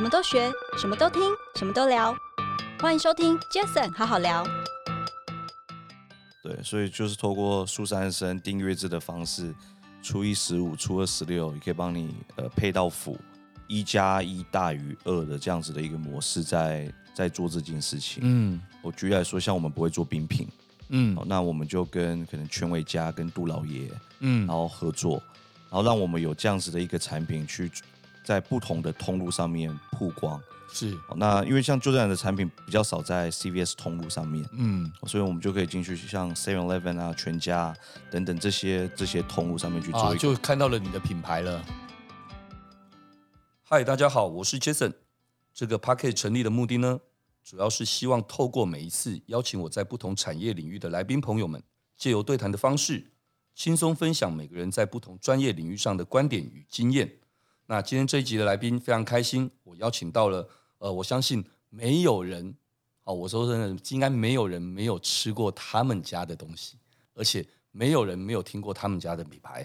什么都学，什么都听，什么都聊。欢迎收听 Jason 好好聊。对，所以就是透过数三声订阅制的方式，初一十五，初二十六，也可以帮你呃配到辅，一加一大于二的这样子的一个模式在，在在做这件事情。嗯，我举例来说，像我们不会做冰品，嗯，那我们就跟可能全伟家跟杜老爷，嗯，然后合作，然后让我们有这样子的一个产品去在不同的通路上面曝光。是，那因为像就这样的产品比较少在 CVS 通路上面，嗯，所以我们就可以进去像 Seven Eleven 啊、全家等等这些这些通路上面去做，啊，就看到了你的品牌了。嗨，大家好，我是 Jason。这个 Podcast 成立的目的呢，主要是希望透过每一次邀请我在不同产业领域的来宾朋友们，借由对谈的方式，轻松分享每个人在不同专业领域上的观点与经验。那今天这一集的来宾非常开心，我邀请到了。呃，我相信没有人，哦，我说真的，应该没有人没有吃过他们家的东西，而且没有人没有听过他们家的品牌。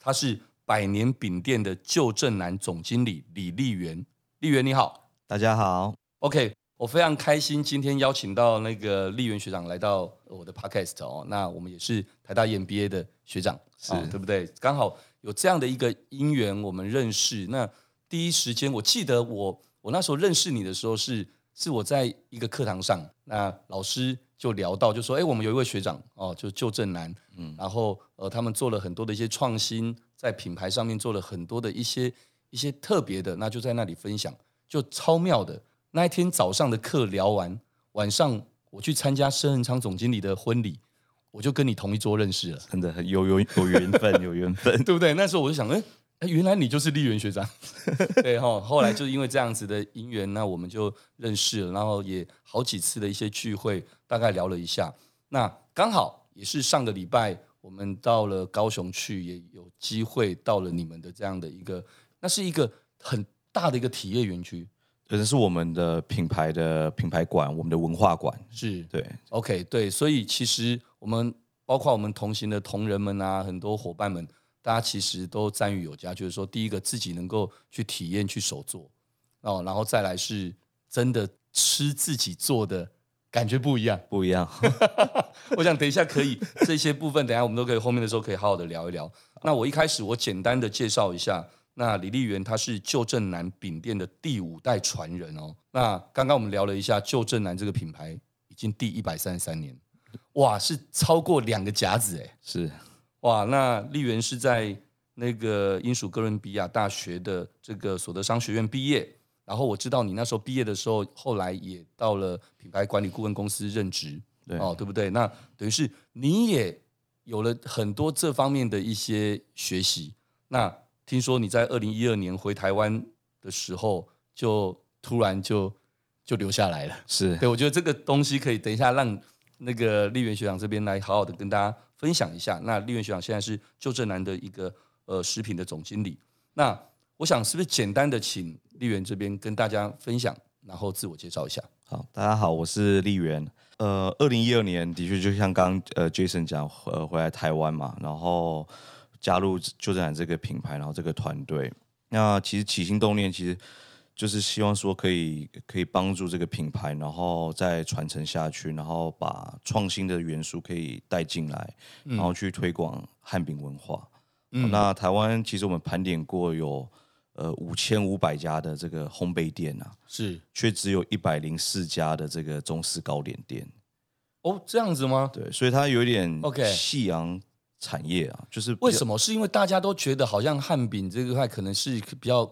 他是百年饼店的旧正南总经理李立元，立元你好，大家好，OK，我非常开心今天邀请到那个丽媛学长来到我的 Podcast 哦，那我们也是台大 EMBA 的学长，是、哦、对不对？刚好有这样的一个因缘，我们认识。那第一时间，我记得我。我那时候认识你的时候是是我在一个课堂上，那老师就聊到，就说，哎，我们有一位学长哦，就旧正南，嗯，然后呃，他们做了很多的一些创新，在品牌上面做了很多的一些一些特别的，那就在那里分享，就超妙的。那一天早上的课聊完，晚上我去参加申恒昌总经理的婚礼，我就跟你同一桌认识了，真的很有有有缘分，有缘分，对不对？那时候我就想，哎。原来你就是丽媛学长，对哈。后来就因为这样子的因缘，那我们就认识了，然后也好几次的一些聚会，大概聊了一下。那刚好也是上个礼拜，我们到了高雄去，也有机会到了你们的这样的一个，那是一个很大的一个体验园区，可能是我们的品牌的品牌馆，我们的文化馆，是对。OK，对，所以其实我们包括我们同行的同仁们啊，很多伙伴们。大家其实都赞誉有加，就是说，第一个自己能够去体验去手做哦，然后再来是真的吃自己做的感觉不一样，不一样。我想等一下可以这些部分，等一下我们都可以后面的时候可以好好的聊一聊。那我一开始我简单的介绍一下，那李立元他是旧正南饼店的第五代传人哦。那刚刚我们聊了一下旧正南这个品牌已经第一百三十三年，哇，是超过两个甲子哎，是。哇，那丽媛是在那个英属哥伦比亚大学的这个所得商学院毕业，然后我知道你那时候毕业的时候，后来也到了品牌管理顾问公司任职，对哦，对不对？那等于是你也有了很多这方面的一些学习。那听说你在二零一二年回台湾的时候，就突然就就留下来了，是对，我觉得这个东西可以等一下让那个立元学长这边来好好的跟大家。分享一下，那立元学长现在是旧正南的一个呃食品的总经理。那我想是不是简单的请立元这边跟大家分享，然后自我介绍一下。好，大家好，我是立元。呃，二零一二年的确就像刚呃 Jason 讲，呃回来台湾嘛，然后加入旧正南这个品牌，然后这个团队。那其实起心动念其实。就是希望说可以可以帮助这个品牌，然后再传承下去，然后把创新的元素可以带进来，然后去推广汉饼文化。嗯，那台湾其实我们盘点过有呃五千五百家的这个烘焙店啊，是，却只有一百零四家的这个中式糕点店。哦，这样子吗？对，所以它有一点 OK 夕阳产业啊，就是为什么？是因为大家都觉得好像汉饼这一块可能是比较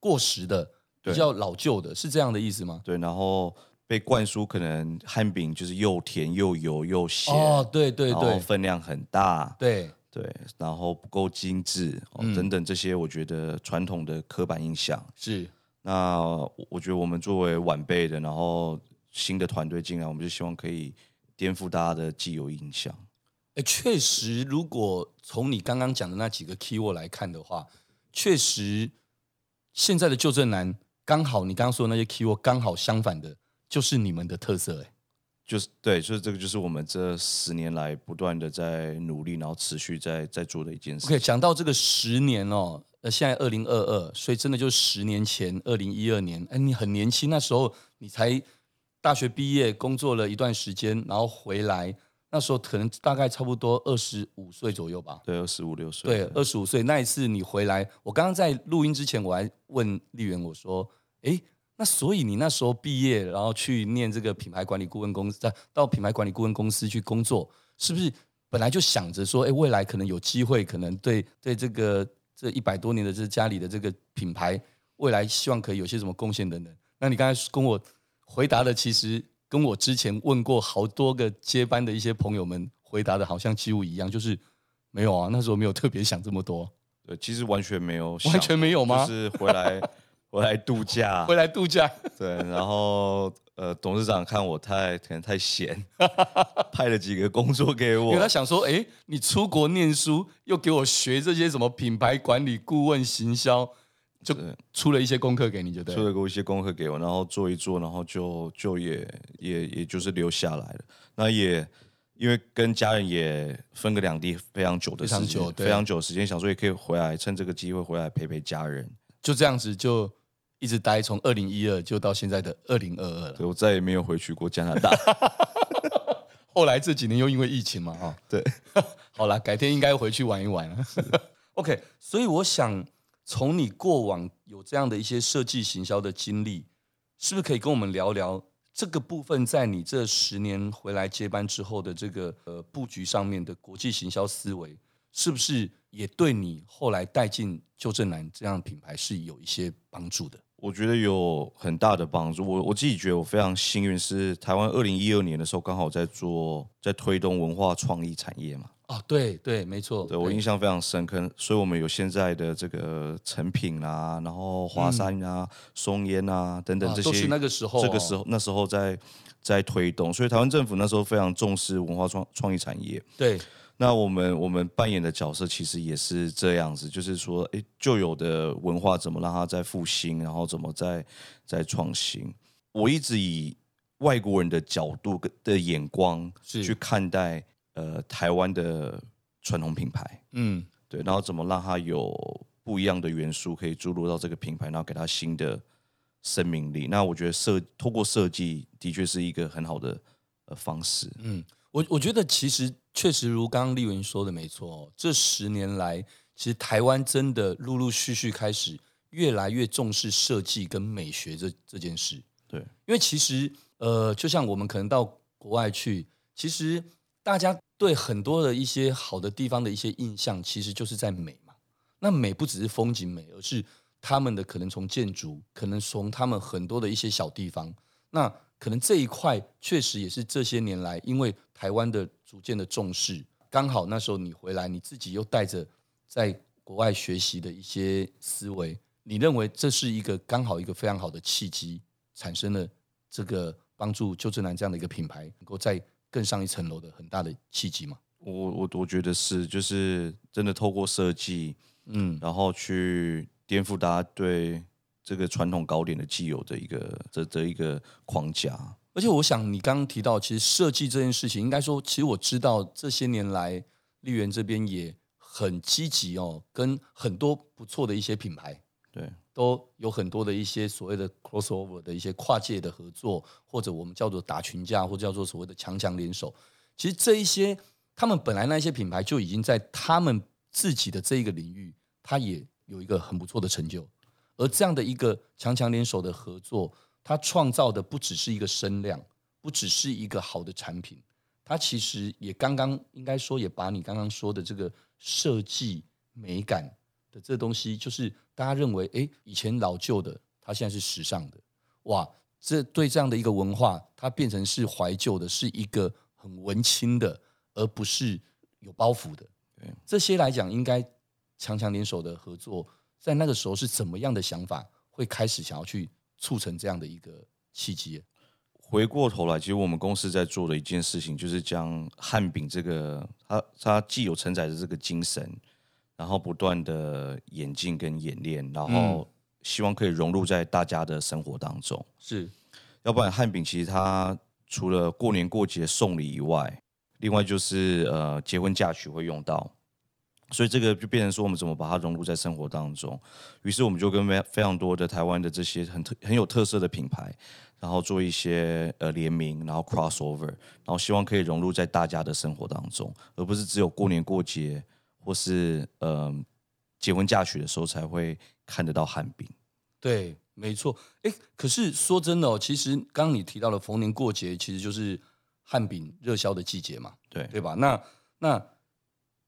过时的。比较老旧的，是这样的意思吗？对，然后被灌输可能汉饼就是又甜又油又咸哦，对对对，分量很大，对对，然后不够精致、嗯、等等这些，我觉得传统的刻板印象是。那我觉得我们作为晚辈的，然后新的团队进来，我们就希望可以颠覆大家的既有印象。哎，确实，如果从你刚刚讲的那几个 keyword 来看的话，确实现在的旧振南。刚好你刚刚说的那些 keyword 刚好相反的，就是你们的特色哎，就是对，所以这个就是我们这十年来不断的在努力，然后持续在在做的一件事。OK，讲到这个十年哦，呃，现在二零二二，所以真的就是十年前，二零一二年，哎，你很年轻，那时候你才大学毕业，工作了一段时间，然后回来，那时候可能大概差不多二十五岁左右吧。对，二十五六岁。对，二十五岁那一次你回来，我刚刚在录音之前，我还问丽媛，我说，哎，那所以你那时候毕业，然后去念这个品牌管理顾问公司，到品牌管理顾问公司去工作，是不是本来就想着说，哎，未来可能有机会，可能对对这个。这一百多年的这家里的这个品牌，未来希望可以有些什么贡献等等。那你刚才跟我回答的，其实跟我之前问过好多个接班的一些朋友们回答的，好像几乎一样，就是没有啊，那时候没有特别想这么多。对，其实完全没有，完全没有吗？就是回来回来度假，回来度假。对，然后。呃，董事长看我太可能太闲，派了几个工作给我。因为他想说，哎，你出国念书，又给我学这些什么品牌管理、顾问、行销，就出了一些功课给你，就对。出了过一些功课给我，然后做一做，然后就就也也也就是留下来了。那也因为跟家人也分隔两地非常久的时间，非常久，时间，想说也可以回来，趁这个机会回来陪陪家人。就这样子就。一直待从二零一二就到现在的二零二二了，对，我再也没有回去过加拿大。后来这几年又因为疫情嘛，哈，对，好了，改天应该回去玩一玩了。OK，所以我想从你过往有这样的一些设计行销的经历，是不是可以跟我们聊聊这个部分，在你这十年回来接班之后的这个呃布局上面的国际行销思维，是不是也对你后来带进旧正南这样品牌是有一些帮助的？我觉得有很大的帮助。我我自己觉得我非常幸运，是台湾二零一二年的时候刚好在做在推动文化创意产业嘛。哦，对对，没错。对，我印象非常深刻，所以我们有现在的这个成品啊，然后华山啊、嗯、松烟啊等等这些，都是那个时候、哦，这个时候那时候在在推动，所以台湾政府那时候非常重视文化创创意产业。对。那我们我们扮演的角色其实也是这样子，就是说，哎，旧有的文化怎么让它再复兴，然后怎么再再创新。我一直以外国人的角度的眼光去看待呃台湾的传统品牌，嗯，对，然后怎么让它有不一样的元素可以注入到这个品牌，然后给它新的生命力。那我觉得设透过设计的确是一个很好的呃方式，嗯。我我觉得其实确实如刚刚丽文说的没错，这十年来，其实台湾真的陆陆续续开始越来越重视设计跟美学这这件事。对，因为其实呃，就像我们可能到国外去，其实大家对很多的一些好的地方的一些印象，其实就是在美嘛。那美不只是风景美，而是他们的可能从建筑，可能从他们很多的一些小地方。那可能这一块确实也是这些年来，因为台湾的逐渐的重视，刚好那时候你回来，你自己又带着在国外学习的一些思维，你认为这是一个刚好一个非常好的契机，产生了这个帮助旧振南这样的一个品牌能够在更上一层楼的很大的契机嘛？我我我觉得是，就是真的透过设计，嗯，然后去颠覆大家对。这个传统糕点的既有的一个这这一个框架，而且我想你刚刚提到，其实设计这件事情，应该说，其实我知道这些年来，丽媛这边也很积极哦，跟很多不错的一些品牌，对，都有很多的一些所谓的 crossover 的一些跨界的合作，或者我们叫做打群架，或者叫做所谓的强强联手。其实这一些，他们本来那些品牌就已经在他们自己的这一个领域，它也有一个很不错的成就。而这样的一个强强联手的合作，它创造的不只是一个声量，不只是一个好的产品，它其实也刚刚应该说也把你刚刚说的这个设计美感的这东西，就是大家认为，哎，以前老旧的，它现在是时尚的，哇，这对这样的一个文化，它变成是怀旧的，是一个很文青的，而不是有包袱的。对，这些来讲，应该强强联手的合作。在那个时候是怎么样的想法，会开始想要去促成这样的一个契机？回过头来，其实我们公司在做的一件事情，就是将汉饼这个，它它既有承载着这个精神，然后不断的演进跟演练，然后希望可以融入在大家的生活当中。是，要不然汉饼其实它除了过年过节送礼以外，另外就是呃结婚嫁娶会用到。所以这个就变成说，我们怎么把它融入在生活当中？于是我们就跟非非常多的台湾的这些很特很有特色的品牌，然后做一些呃联名，然后 crossover，然后希望可以融入在大家的生活当中，而不是只有过年过节或是呃结婚嫁娶的时候才会看得到汉饼。对，没错。哎，可是说真的哦，其实刚刚你提到了逢年过节，其实就是汉饼热销的季节嘛，对对吧？那那。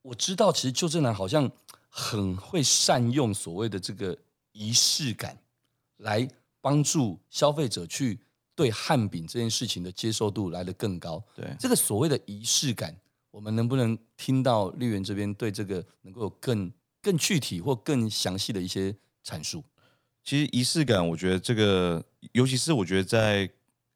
我知道，其实旧正南好像很会善用所谓的这个仪式感，来帮助消费者去对汉饼这件事情的接受度来得更高。对这个所谓的仪式感，我们能不能听到立原这边对这个能够有更更具体或更详细的一些阐述？其实仪式感，我觉得这个，尤其是我觉得在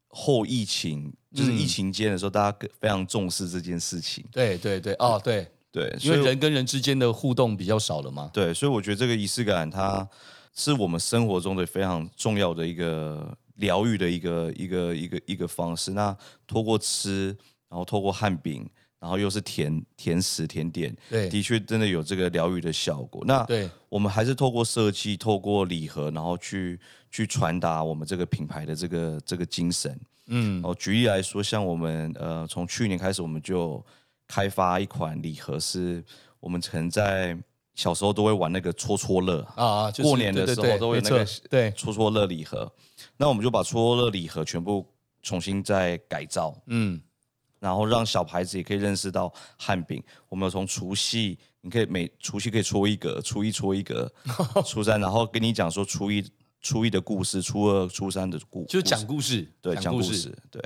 后疫情，就是疫情间的时候，嗯、大家非常重视这件事情。对对对，哦对。对，因为人跟人之间的互动比较少了嘛。对，所以我觉得这个仪式感，它是我们生活中的非常重要的一个疗愈的一个一个一个一个方式。那透过吃，然后透过汉饼，然后又是甜甜食甜点，对，的确真的有这个疗愈的效果。那对，我们还是透过设计，透过礼盒，然后去去传达我们这个品牌的这个这个精神。嗯，哦，举例来说，像我们呃，从去年开始，我们就开发一款礼盒，是我们曾在小时候都会玩那个戳戳乐啊，过年的时候都会那个对戳戳乐礼盒。那我们就把戳戳乐礼盒全部重新再改造，嗯，然后让小孩子也可以认识到汉饼。我们有从除夕，你可以每除夕可以搓一个，初一搓一个，初三，然后跟你讲说初一初一的故事，初二初三的故，就讲故事，对，讲故事，对。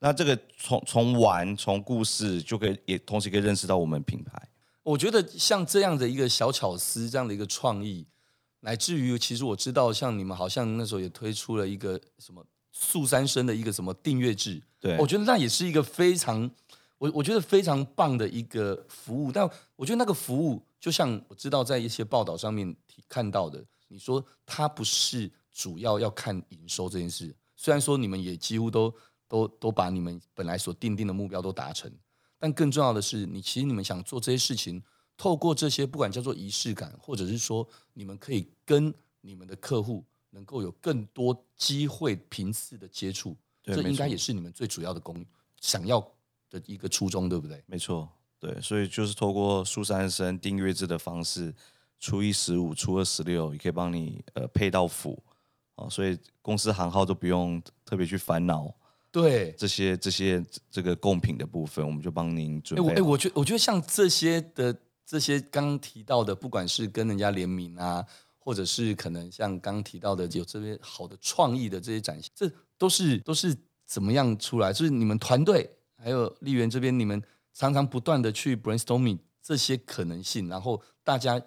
那这个从从玩从故事就可以也同时可以认识到我们品牌。我觉得像这样的一个小巧思，这样的一个创意，乃至于其实我知道，像你们好像那时候也推出了一个什么素三生的一个什么订阅制。对，我觉得那也是一个非常我我觉得非常棒的一个服务。但我觉得那个服务，就像我知道在一些报道上面看到的，你说它不是主要要看营收这件事，虽然说你们也几乎都。都都把你们本来所定定的目标都达成，但更重要的是，你其实你们想做这些事情，透过这些不管叫做仪式感，或者是说你们可以跟你们的客户能够有更多机会频次的接触，这应该也是你们最主要的功想要的一个初衷，对不对？没错，对，所以就是透过苏三生订阅制的方式，初一十五、初二十六也可以帮你呃配到府，哦，所以公司行号都不用特别去烦恼。对这些这些这个贡品的部分，我们就帮您准备。哎，我觉我觉得像这些的这些刚刚提到的，不管是跟人家联名啊，或者是可能像刚刚提到的有这些好的创意的这些展现，这都是都是怎么样出来？就是你们团队还有丽媛这边，你们常常不断的去 brainstorming 这些可能性，然后大家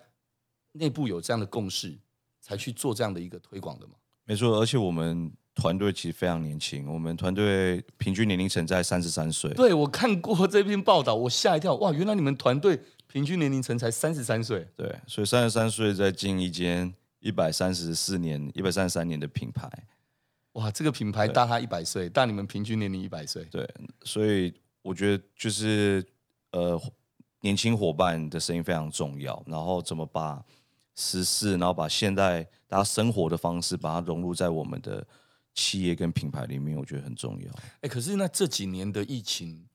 内部有这样的共识，才去做这样的一个推广的嘛？没错，而且我们。团队其实非常年轻，我们团队平均年龄层在三十三岁。对，我看过这篇报道，我吓一跳，哇，原来你们团队平均年龄层才三十三岁。对，所以三十三岁在进一间一百三十四年、一百三十三年的品牌，哇，这个品牌大他一百岁，大你们平均年龄一百岁。对，所以我觉得就是呃，年轻伙伴的声音非常重要，然后怎么把时事，然后把现代大家生活的方式，把它融入在我们的。企业跟品牌里面，我觉得很重要。哎，可是那这几年的疫情，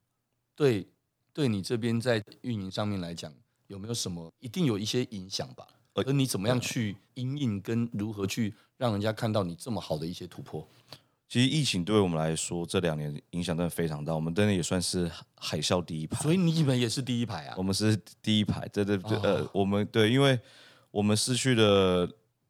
对对你这边在运营上面来讲，有没有什么一定有一些影响吧？而你怎么样去因应，跟如何去让人家看到你这么好的一些突破？其实疫情对我们来说，这两年影响真的非常大。我们真的也算是海啸第一排，所以你们也是第一排啊？我们是第一排，对对对，呃，我们对，因为我们失去了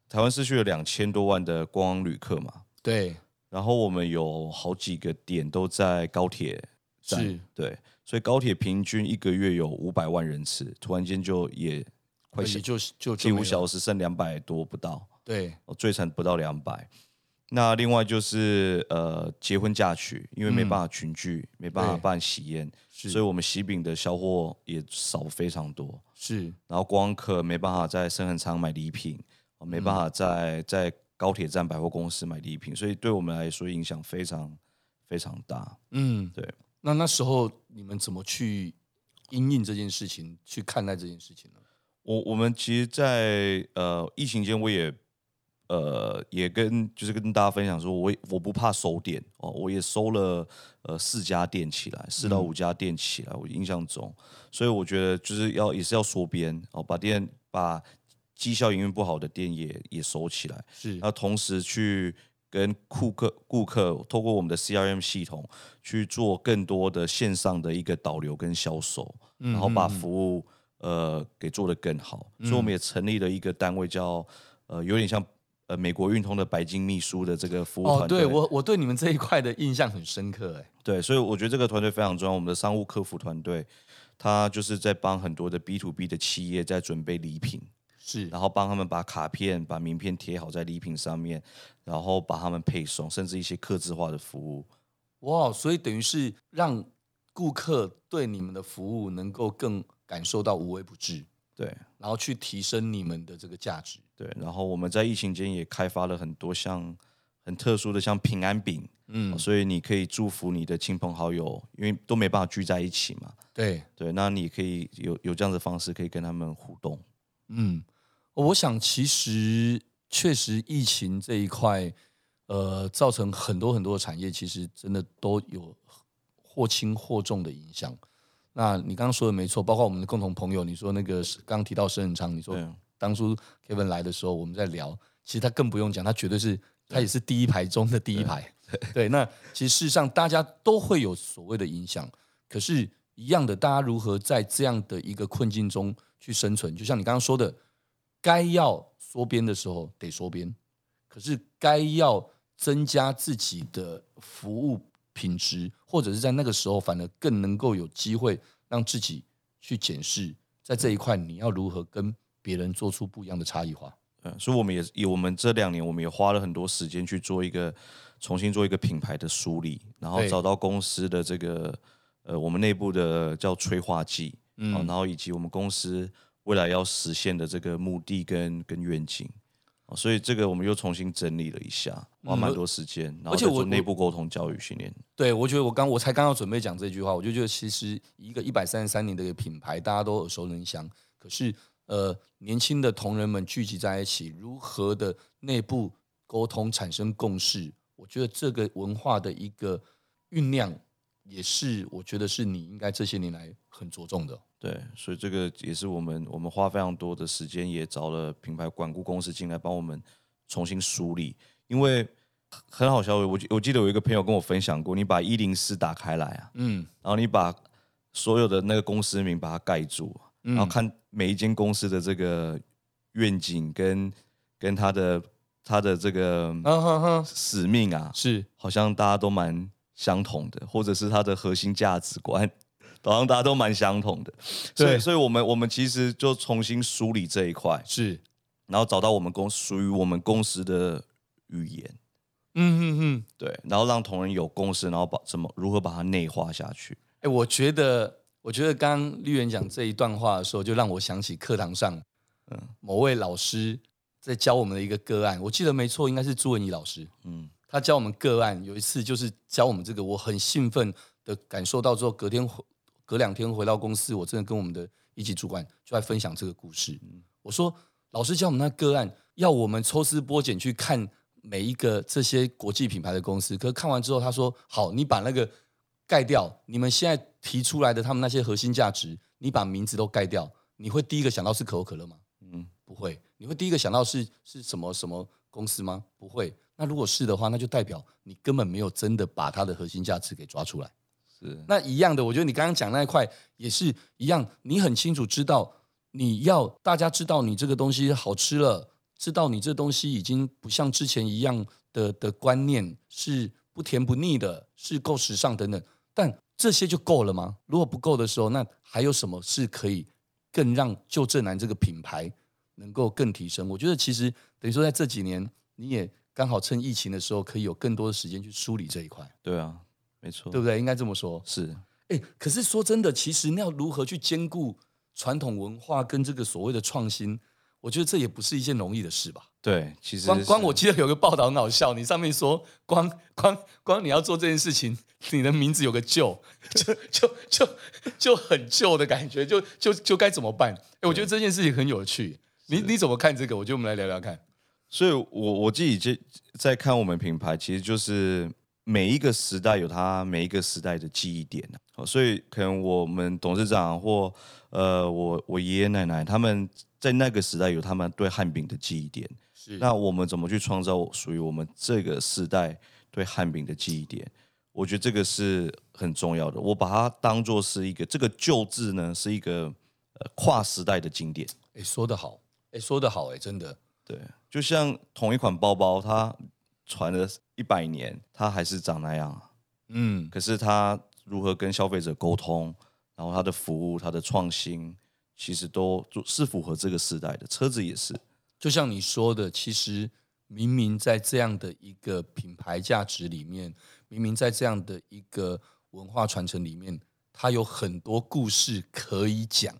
台湾失去了两千多万的观光旅客嘛。对，然后我们有好几个点都在高铁站，是对，所以高铁平均一个月有五百万人次，突然间就也快就就就近五小时剩两百多不到，对，最惨不到两百。那另外就是呃结婚嫁娶，因为没办法群聚，嗯、没办法办喜宴，所以我们喜饼的销货也少非常多，是。然后观光客没办法在深恒昌买礼品，没办法在、嗯、在。高铁站百货公司买礼品，所以对我们来说影响非常非常大。嗯，对。那那时候你们怎么去因应这件事情，去看待这件事情呢？我我们其实在，在呃疫情间，我也呃也跟就是跟大家分享说，我我不怕收店哦，我也收了呃四家店起来，四到五家店起来，嗯、我印象中，所以我觉得就是要也是要缩编哦，把店把绩效营运不好的店也也收起来，是，那同时去跟顾客顾客透过我们的 CRM 系统去做更多的线上的一个导流跟销售，嗯、然后把服务。呃，给做得更好，所以我们也成立了一个单位叫，叫呃，有点像呃美国运通的白金秘书的这个服务团队。哦，对我我对你们这一块的印象很深刻，哎，对，所以我觉得这个团队非常重要。我们的商务客服团队，他就是在帮很多的 B to B 的企业在准备礼品，是，然后帮他们把卡片、把名片贴好在礼品上面，然后把他们配送，甚至一些客制化的服务。哇，所以等于是让顾客对你们的服务能够更。感受到无微不至，对，然后去提升你们的这个价值，对，然后我们在疫情间也开发了很多像很特殊的像平安饼，嗯，所以你可以祝福你的亲朋好友，因为都没办法聚在一起嘛，对。对，那你可以有有这样的方式可以跟他们互动，嗯，我想其实确实疫情这一块，呃，造成很多很多的产业其实真的都有或轻或重的影响。那你刚刚说的没错，包括我们的共同朋友，你说那个刚刚提到沈恒昌，你说当初 Kevin 来的时候，我们在聊，其实他更不用讲，他绝对是他也是第一排中的第一排。对，那其实事实上大家都会有所谓的影响，可是，一样的，大家如何在这样的一个困境中去生存？就像你刚刚说的，该要缩编的时候得缩编，可是该要增加自己的服务。品质，或者是在那个时候，反而更能够有机会让自己去检视，在这一块你要如何跟别人做出不一样的差异化。嗯，所以我们也以我们这两年，我们也花了很多时间去做一个重新做一个品牌的梳理，然后找到公司的这个呃，我们内部的叫催化剂，嗯，然后以及我们公司未来要实现的这个目的跟跟愿景。所以这个我们又重新整理了一下，花蛮多时间，嗯、然后做内部沟通、教育、训练。对，我觉得我刚我才刚要准备讲这句话，我就觉得其实一个一百三十三年的一个品牌，大家都耳熟能详。可是呃，年轻的同仁们聚集在一起，如何的内部沟通产生共识？我觉得这个文化的一个酝酿，也是我觉得是你应该这些年来很着重的。对，所以这个也是我们我们花非常多的时间，也找了品牌管顾公司进来帮我们重新梳理。因为很好笑，我我记得有一个朋友跟我分享过，你把一零四打开来啊，嗯，然后你把所有的那个公司名把它盖住，然后看每一间公司的这个愿景跟跟他的他的这个使命啊，是好像大家都蛮相同的，或者是他的核心价值观。好像大家都蛮相同的，所以，所以我们我们其实就重新梳理这一块，是，然后找到我们公属于我们公司的语言，嗯嗯嗯，对，然后让同仁有共识，然后把怎么如何把它内化下去。哎，我觉得，我觉得刚刚丽媛讲这一段话的时候，就让我想起课堂上，嗯，某位老师在教我们的一个个案，我记得没错，应该是朱文怡老师，嗯，他教我们个案，有一次就是教我们这个，我很兴奋的感受到之后，隔天。隔两天回到公司，我真的跟我们的一级主管就在分享这个故事。我说，老师教我们那个案，要我们抽丝剥茧去看每一个这些国际品牌的公司。可是看完之后，他说：“好，你把那个盖掉，你们现在提出来的他们那些核心价值，你把名字都盖掉，你会第一个想到是可口可乐吗？嗯，不会。你会第一个想到是是什么什么公司吗？不会。那如果是的话，那就代表你根本没有真的把它的核心价值给抓出来。”那一样的，我觉得你刚刚讲那一块也是一样，你很清楚知道你要大家知道你这个东西好吃了，知道你这东西已经不像之前一样的的观念是不甜不腻的，是够时尚等等，但这些就够了吗？如果不够的时候，那还有什么是可以更让旧正南这个品牌能够更提升？我觉得其实等于说在这几年，你也刚好趁疫情的时候，可以有更多的时间去梳理这一块。对啊。没错，对不对？应该这么说。是，哎，可是说真的，其实你要如何去兼顾传统文化跟这个所谓的创新，我觉得这也不是一件容易的事吧？对，其实光光我记得有个报道很好笑，你上面说光光光你要做这件事情，你的名字有个旧，就就就就很旧的感觉，就就就该怎么办？哎，我觉得这件事情很有趣，你你怎么看这个？我觉得我们来聊聊看。所以我，我我自己在在看我们品牌，其实就是每一个时代有它每一个时代的记忆点。所以，可能我们董事长或呃，我我爷爷奶奶他们在那个时代有他们对汉饼的记忆点。是。那我们怎么去创造属于我们这个时代对汉饼的记忆点？我觉得这个是很重要的。我把它当做是一个这个旧字呢，是一个呃跨时代的经典。哎，说得好，哎，说得好，哎，真的。对，就像同一款包包，它传了一百年，它还是长那样。嗯，可是它如何跟消费者沟通，然后它的服务、它的创新，其实都是符合这个时代的。车子也是，就像你说的，其实明明在这样的一个品牌价值里面，明明在这样的一个文化传承里面，它有很多故事可以讲，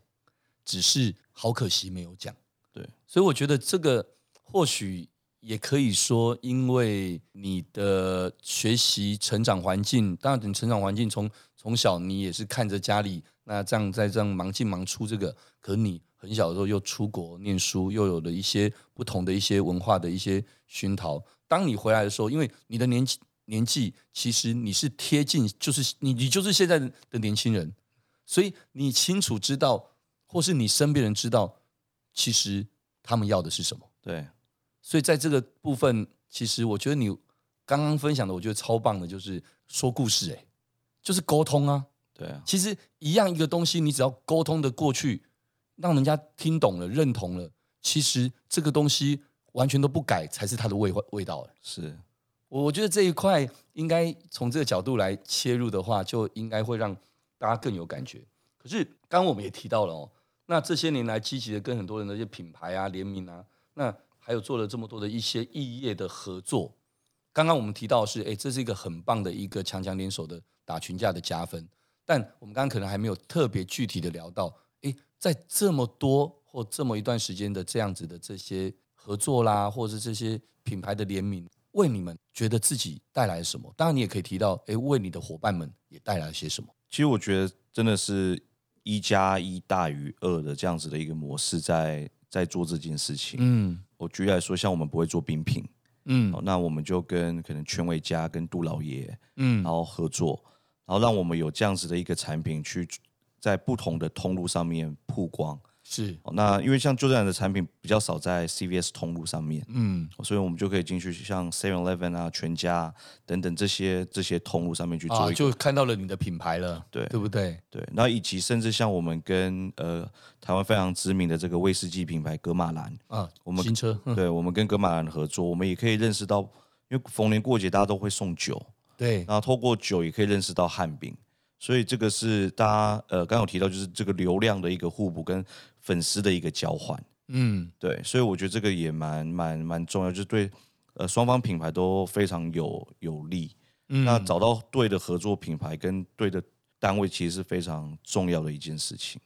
只是好可惜没有讲。对，所以我觉得这个或许也可以说，因为你的学习成长环境，当然你成长环境从从小你也是看着家里那这样在这样忙进忙出这个，可你很小的时候又出国念书，又有了一些不同的一些文化的一些熏陶。当你回来的时候，因为你的年纪年纪其实你是贴近，就是你你就是现在的年轻人，所以你清楚知道，或是你身边人知道。其实他们要的是什么？对，所以在这个部分，其实我觉得你刚刚分享的，我觉得超棒的，就是说故事，哎，就是沟通啊。对啊，其实一样一个东西，你只要沟通的过去，让人家听懂了、认同了，其实这个东西完全都不改，才是它的味味道。是，我我觉得这一块应该从这个角度来切入的话，就应该会让大家更有感觉。可是刚刚我们也提到了哦。那这些年来积极的跟很多人的一些品牌啊联名啊，那还有做了这么多的一些异业的合作。刚刚我们提到是，哎，这是一个很棒的一个强强联手的打群架的加分。但我们刚刚可能还没有特别具体的聊到，哎，在这么多或这么一段时间的这样子的这些合作啦，或者是这些品牌的联名，为你们觉得自己带来了什么？当然你也可以提到，哎，为你的伙伴们也带来了些什么？其实我觉得真的是。一加一大于二的这样子的一个模式在，在在做这件事情。嗯，我举例来说，像我们不会做冰品，嗯，那我们就跟可能全伟家跟杜老爷，嗯，然后合作，然后让我们有这样子的一个产品去在不同的通路上面曝光。是，那因为像就这样的产品比较少在 CVS 通路上面，嗯，所以我们就可以进去像 Seven Eleven 啊、全家等等这些这些通路上面去做，啊，就看到了你的品牌了，对，对不对？对，那以及甚至像我们跟呃台湾非常知名的这个威士忌品牌格马兰啊，我们新车，对，我们跟格马兰合作，我们也可以认识到，因为逢年过节大家都会送酒，对，然后透过酒也可以认识到汉饼。所以这个是大家呃刚刚有提到，就是这个流量的一个互补跟粉丝的一个交换，嗯，对，所以我觉得这个也蛮蛮蛮重要，就是对呃双方品牌都非常有有利。嗯，那找到对的合作品牌跟对的单位，其实是非常重要的一件事情。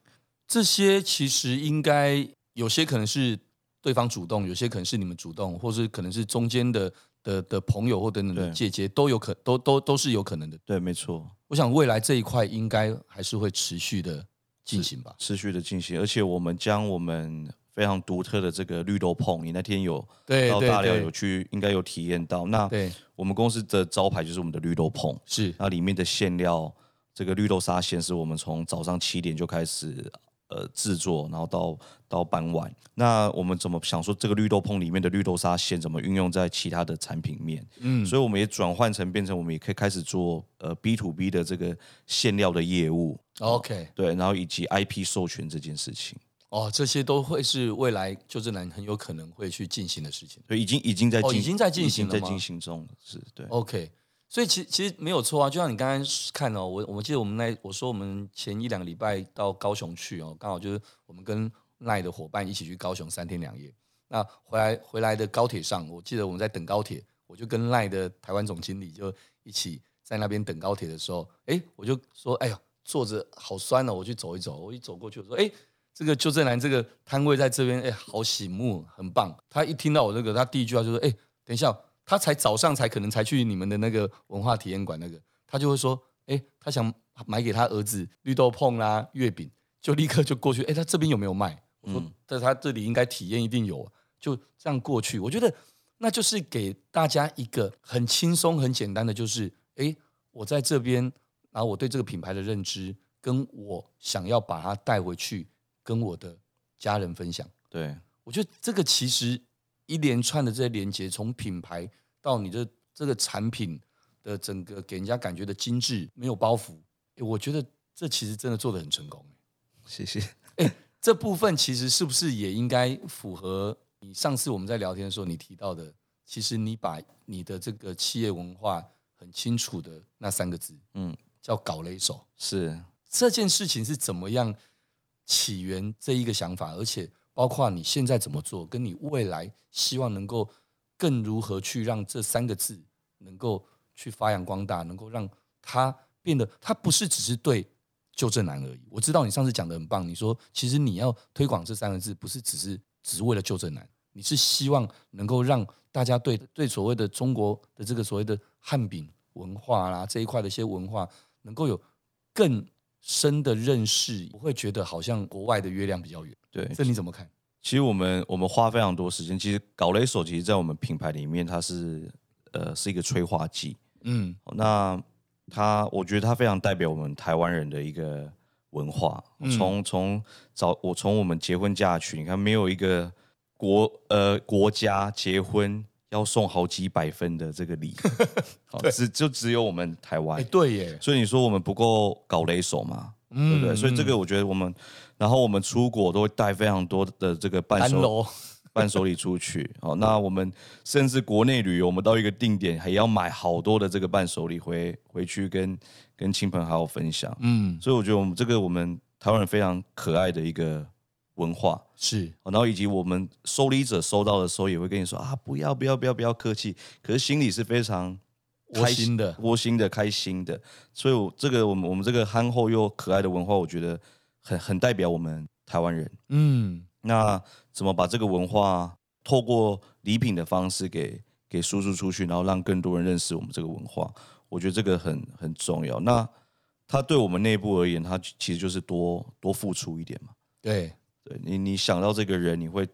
这些其实应该有些可能是对方主动，有些可能是你们主动，或是可能是中间的的的朋友或等等的姐姐都有可都都都是有可能的。对，没错。我想未来这一块应该还是会持续的进行吧，持续的进行，而且我们将我们非常独特的这个绿豆碰，你那天有到大寮有去，应该有体验到。那我们公司的招牌就是我们的绿豆碰，是那里面的馅料，这个绿豆沙馅是我们从早上七点就开始。呃，制作，然后到到傍晚，那我们怎么想说这个绿豆椪里面的绿豆沙馅怎么运用在其他的产品面？嗯，所以我们也转换成变成我们也可以开始做呃 B to B 的这个馅料的业务。OK，对，然后以及 IP 授权这件事情。哦，这些都会是未来就正男很有可能会去进行的事情。对，已经已经在进、哦、已经在进行了在进行中，是对。OK。所以其其实没有错啊，就像你刚刚看哦，我我记得我们那我说我们前一两个礼拜到高雄去哦，刚好就是我们跟赖的伙伴一起去高雄三天两夜。那回来回来的高铁上，我记得我们在等高铁，我就跟赖的台湾总经理就一起在那边等高铁的时候，哎，我就说，哎呀，坐着好酸哦，我去走一走。我一走过去，我说，哎，这个邱正南这个摊位在这边，哎，好醒目，很棒。他一听到我这个，他第一句话就说：“哎，等一下，他才早上才可能才去你们的那个文化体验馆那个，他就会说：哎，他想买给他儿子绿豆碰啦、月饼，就立刻就过去。哎，他这边有没有卖？我说，在他这里应该体验一定有，就这样过去。我觉得那就是给大家一个很轻松、很简单的，就是哎，我在这边，然后我对这个品牌的认知，跟我想要把它带回去。”跟我的家人分享，对，我觉得这个其实一连串的这些连接，从品牌到你的这个产品的整个给人家感觉的精致，没有包袱，我觉得这其实真的做的很成功。谢谢。哎，这部分其实是不是也应该符合你上次我们在聊天的时候你提到的？其实你把你的这个企业文化很清楚的那三个字，嗯，叫搞雷手，是这件事情是怎么样？起源这一个想法，而且包括你现在怎么做，跟你未来希望能够更如何去让这三个字能够去发扬光大，能够让它变得，它不是只是对旧振南而已。我知道你上次讲的很棒，你说其实你要推广这三个字，不是只是只是为了旧振南，你是希望能够让大家对对所谓的中国的这个所谓的汉饼文化啦这一块的一些文化，能够有更。深的认识，我会觉得好像国外的月亮比较圆。对，这你怎么看？其实我们我们花非常多时间。其实搞雷手，其实在我们品牌里面，它是呃是一个催化剂。嗯，那它我觉得它非常代表我们台湾人的一个文化。从从早我从我们结婚嫁娶，你看没有一个国呃国家结婚。要送好几百分的这个礼，只就只有我们台湾。对耶，所以你说我们不够搞雷手嘛？嗯，对不对？所以这个我觉得我们，然后我们出国都会带非常多的这个伴手 伴手礼出去。好，那我们甚至国内旅游，我们到一个定点还要买好多的这个伴手礼回回去跟跟亲朋好友分享。嗯，所以我觉得我们这个我们台湾人非常可爱的一个。文化是，然后以及我们收礼者收到的时候也会跟你说啊，不要不要不要不要客气，可是心里是非常开心的，窝心的，开心的。所以，我这个我们我们这个憨厚又可爱的文化，我觉得很很代表我们台湾人。嗯，那怎么把这个文化透过礼品的方式给给输出出去，然后让更多人认识我们这个文化？我觉得这个很很重要。那它对我们内部而言，它其实就是多多付出一点嘛。对。对你，你想到这个人，你会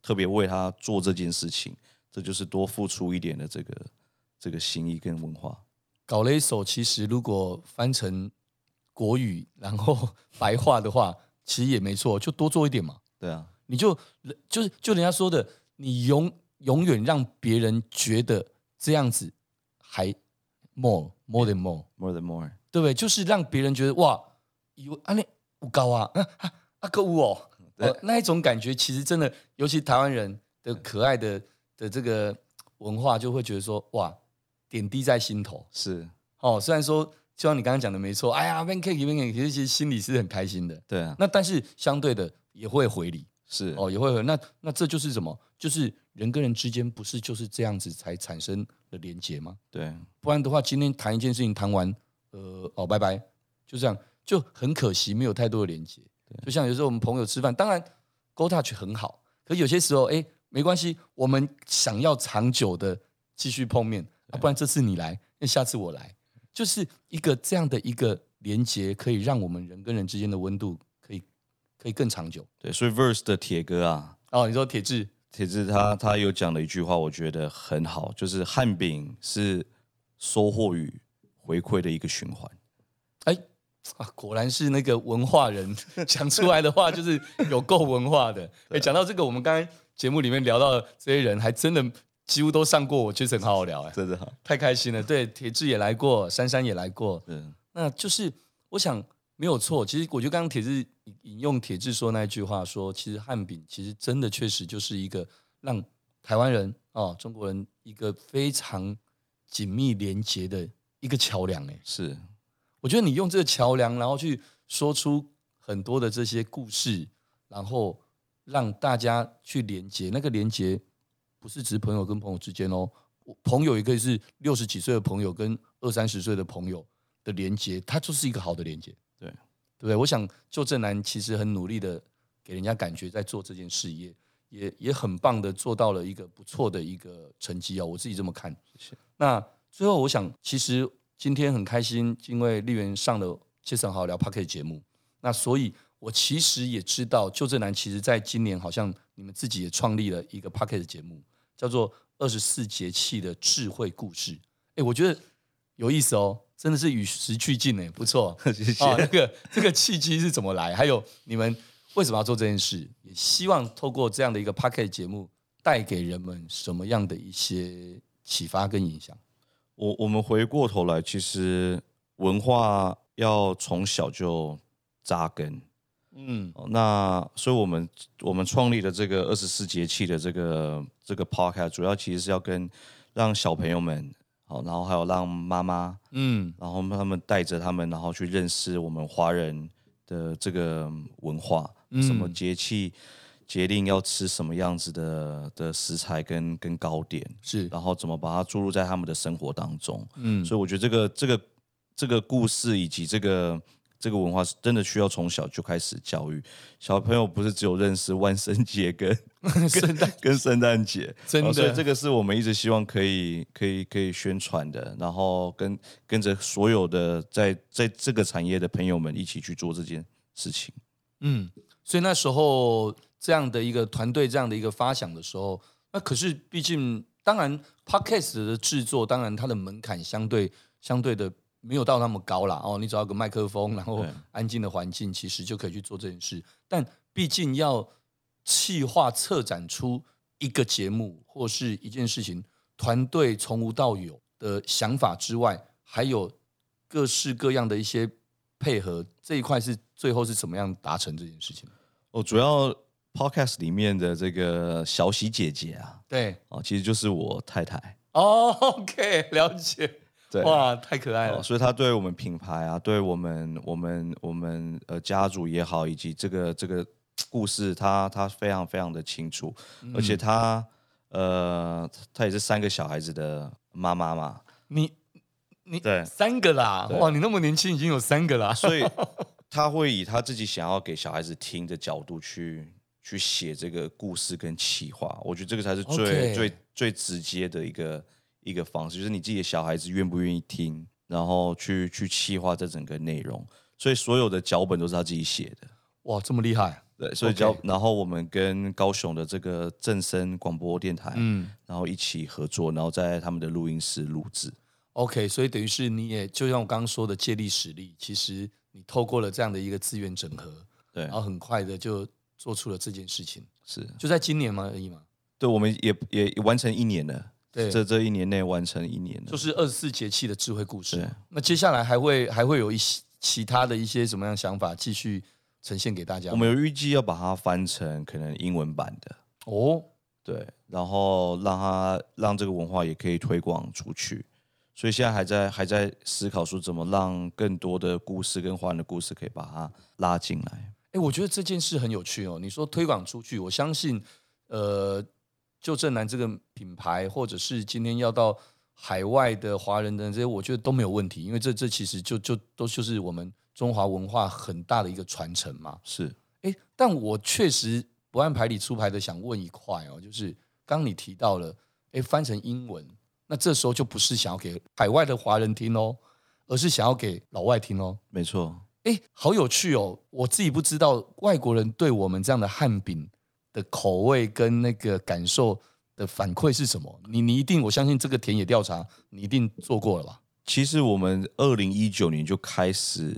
特别为他做这件事情，这就是多付出一点的这个这个心意跟文化。搞了一首其实如果翻成国语，然后 白话的话，其实也没错，就多做一点嘛。对啊，你就就是就人家说的，你永永远让别人觉得这样子还 more more than more more than more，对不对？就是让别人觉得哇，有啊那不高啊，啊啊购物哦。呃，那一种感觉其实真的，尤其台湾人的可爱的的这个文化，就会觉得说，哇，点滴在心头。是哦，虽然说，就像你刚刚讲的没错，哎呀，ban cake ban cake，其实其实心里是很开心的。对啊。那但是相对的也会回礼。是哦，也会回。那那这就是什么？就是人跟人之间不是就是这样子才产生的连结吗？对。不然的话，今天谈一件事情谈完，呃，哦，拜拜，就这样，就很可惜，没有太多的连结。就像有时候我们朋友吃饭，当然 Go Touch 很好，可有些时候哎，没关系，我们想要长久的继续碰面，啊，不然这次你来，那下次我来，就是一个这样的一个连接，可以让我们人跟人之间的温度可以可以更长久。对，所以 Verse 的铁哥啊，哦，你说铁志，铁志他他有讲了一句话，我觉得很好，就是汉饼是收获与回馈的一个循环。哎。啊，果然是那个文化人讲出来的话，就是有够文化的。哎，讲到这个，我们刚才节目里面聊到的这些人，还真的几乎都上过，我确实很好好聊，哎，真的好，太开心了。对，铁志也来过，珊珊也来过，嗯，那就是我想没有错。其实我觉得刚刚铁志引用铁志说那一句话说，其实汉饼其实真的确实就是一个让台湾人哦中国人一个非常紧密连接的一个桥梁，哎，是。我觉得你用这个桥梁，然后去说出很多的这些故事，然后让大家去连接。那个连接不是只是朋友跟朋友之间哦，朋友也可以是六十几岁的朋友跟二三十岁的朋友的连接，它就是一个好的连接。对，对不对？我想旧振南其实很努力的给人家感觉在做这件事业，也也很棒的做到了一个不错的一个成绩哦，我自己这么看。谢谢。那最后我想，其实今天很开心，因为丽媛上了 Jason 好好聊 p o c k e t 节目，那所以我其实也知道，旧正南其实在今年好像你们自己也创立了一个 p o c k e t 节目，叫做《二十四节气的智慧故事》。哎，我觉得有意思哦。真的是与时俱进呢，不错。谢谢。哦，那个这个契机是怎么来？还有你们为什么要做这件事？也希望透过这样的一个 p o c k e t 节目，带给人们什么样的一些启发跟影响？我我们回过头来，其实文化要从小就扎根。嗯，那所以我们我们创立的这个二十四节气的这个这个 Podcast，主要其实是要跟让小朋友们。好，然后还有让妈妈，嗯，然后他们带着他们，然后去认识我们华人的这个文化，嗯、什么节气节令要吃什么样子的的食材跟跟糕点，是，然后怎么把它注入在他们的生活当中，嗯，所以我觉得这个这个这个故事以及这个。这个文化是真的需要从小就开始教育。小朋友，不是只有认识万圣节跟 圣诞跟圣诞节，真的，所以这个是我们一直希望可以可以可以宣传的，然后跟跟着所有的在在这个产业的朋友们一起去做这件事情。嗯，所以那时候这样的一个团队这样的一个发想的时候，那可是毕竟当然 Podcast 的制作，当然它的门槛相对相对的。没有到那么高啦哦，你只要个麦克风，然后安静的环境，其实就可以去做这件事。但毕竟要企划策展出一个节目或是一件事情，团队从无到有的想法之外，还有各式各样的一些配合，这一块是最后是怎么样达成这件事情？哦，主要 Podcast 里面的这个小喜姐姐啊，对哦，其实就是我太太。哦，OK，了解。对哇，太可爱了！所以她对我们品牌啊，对我们我们我们呃家族也好，以及这个这个故事，她她非常非常的清楚，嗯、而且她呃她也是三个小孩子的妈妈嘛。你你对三个啦，哇，你那么年轻已经有三个啦，所以 他会以他自己想要给小孩子听的角度去去写这个故事跟企划，我觉得这个才是最 Okay. 最最直接的一个。一个方式就是你自己的小孩子愿不愿意听，然后去去企划这整个内容，所以所有的脚本都是他自己写的。哇，这么厉害！对，所以脚，Okay. 然后我们跟高雄的这个正声广播电台，嗯，然后一起合作，然后在他们的录音室录制。OK，所以等于是你也就像我刚刚说的借力使力，其实你透过了这样的一个资源整合，对，然后很快的就做出了这件事情。是，就在今年吗而已吗？对，我们也也完成一年了。对，这这一年内完成一年，就是二十四节气的智慧故事。那接下来还会还会有一些其他的一些什么样想法继续呈现给大家？我们有预计要把它翻成可能英文版的哦，对，然后让它让这个文化也可以推广出去。所以现在还在还在思考说怎么让更多的故事跟华人的故事可以把它拉进来。哎，我觉得这件事很有趣哦。你说推广出去，我相信，呃。就正南这个品牌，或者是今天要到海外的华人的这些，我觉得都没有问题，因为这这其实就就都就是我们中华文化很大的一个传承嘛。是，哎，但我确实不按牌理出牌的想问一块哦，就是刚你提到了，哎，翻成英文，那这时候就不是想要给海外的华人听哦，而是想要给老外听哦。没错，哎，好有趣哦，我自己不知道外国人对我们这样的汉饼的口味跟那个感受的反馈是什么？你你一定，我相信这个田野调查你一定做过了吧？其实我们二零一九年就开始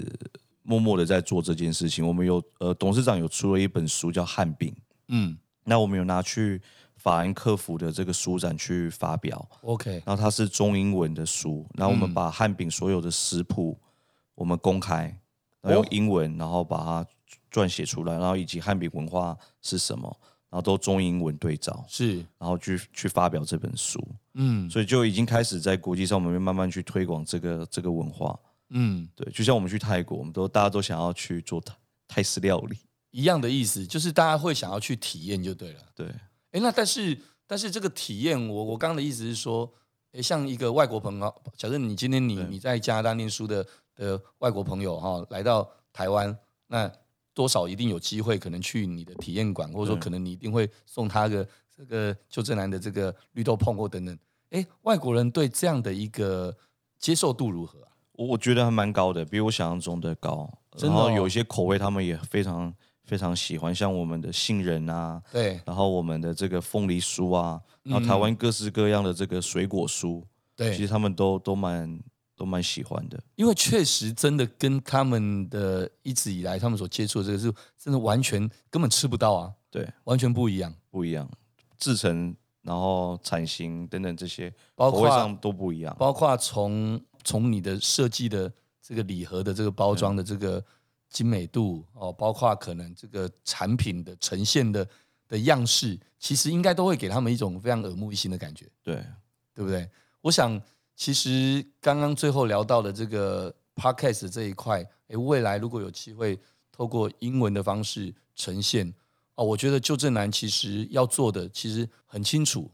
默默的在做这件事情。我们有呃董事长有出了一本书叫《汉饼》，嗯，那我们有拿去法兰克福的这个书展去发表。OK，然后它是中英文的书，然后我们把汉饼所有的食谱我们公开，然后用英文，然后把它。撰写出来，然后以及汉饼文化是什么，然后都中英文对照，是，然后去去发表这本书，嗯，所以就已经开始在国际上，我们慢慢去推广这个这个文化，嗯，对，就像我们去泰国，我们都大家都想要去做泰泰式料理，一样的意思，就是大家会想要去体验就对了，对，哎，那但是但是这个体验，我我刚刚的意思是说，哎，像一个外国朋友，假设你今天你你在加拿大念书的的外国朋友哈，来到台湾，那多少一定有机会可能去你的体验馆，或者说可能你一定会送他个这个邱正南的这个绿豆碰或等等。哎，外国人对这样的一个接受度如何啊？我我觉得还蛮高的，比我想象中的高。然后有一些口味他们也非常非常喜欢，像我们的杏仁啊，对，然后我们的这个凤梨酥啊，然后台湾各式各样的这个水果酥，对，其实他们都都蛮都蛮喜欢的。因为确实真的跟他们的一直以来他们所接触的这个是真的完全根本吃不到啊，对，完全不一样，不一样，制成然后产型等等这些，包括上都不一样，包括从从你的设计的。这个礼盒的这个包装的这个精美度哦，包括可能这个产品的呈现的的样式，其实应该都会给他们一种非常耳目一新的感觉，对对不对？我想，其实刚刚最后聊到的这个 podcast 这一块，诶，未来如果有机会透过英文的方式呈现哦，我觉得旧正南其实要做的其实很清楚，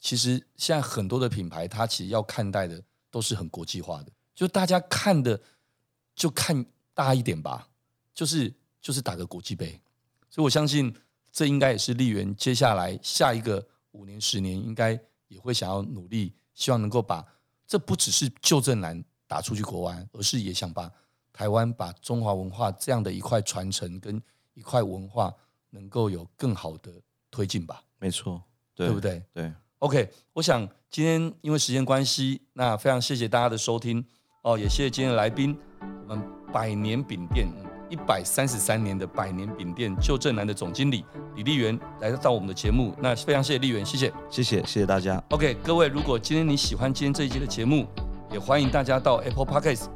其实现在很多的品牌，它其实要看待的都是很国际化的。就大家看的，就看大一点吧，就是就是打个国际杯，所以我相信这应该也是丽园接下来下一个五年十年应该也会想要努力，希望能够把这不只是旧振南打出去国外，而是也想把台湾把中华文化这样的一块传承跟一块文化能够有更好的推进吧。没错，对，对不对？对。OK，我想今天因为时间关系，那非常谢谢大家的收听。哦，也谢谢今天的来宾，我们百年饼店一百三十三年的百年饼店旧正南的总经理李立元来到我们的节目，那非常谢谢立元，谢谢，谢谢，谢谢大家。OK，各位，如果今天你喜欢今天这一集的节目，也欢迎大家到 Apple Podcast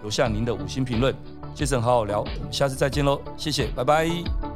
留下您的五星评论。杰森好好聊，我们下次再见喽，谢谢，拜拜。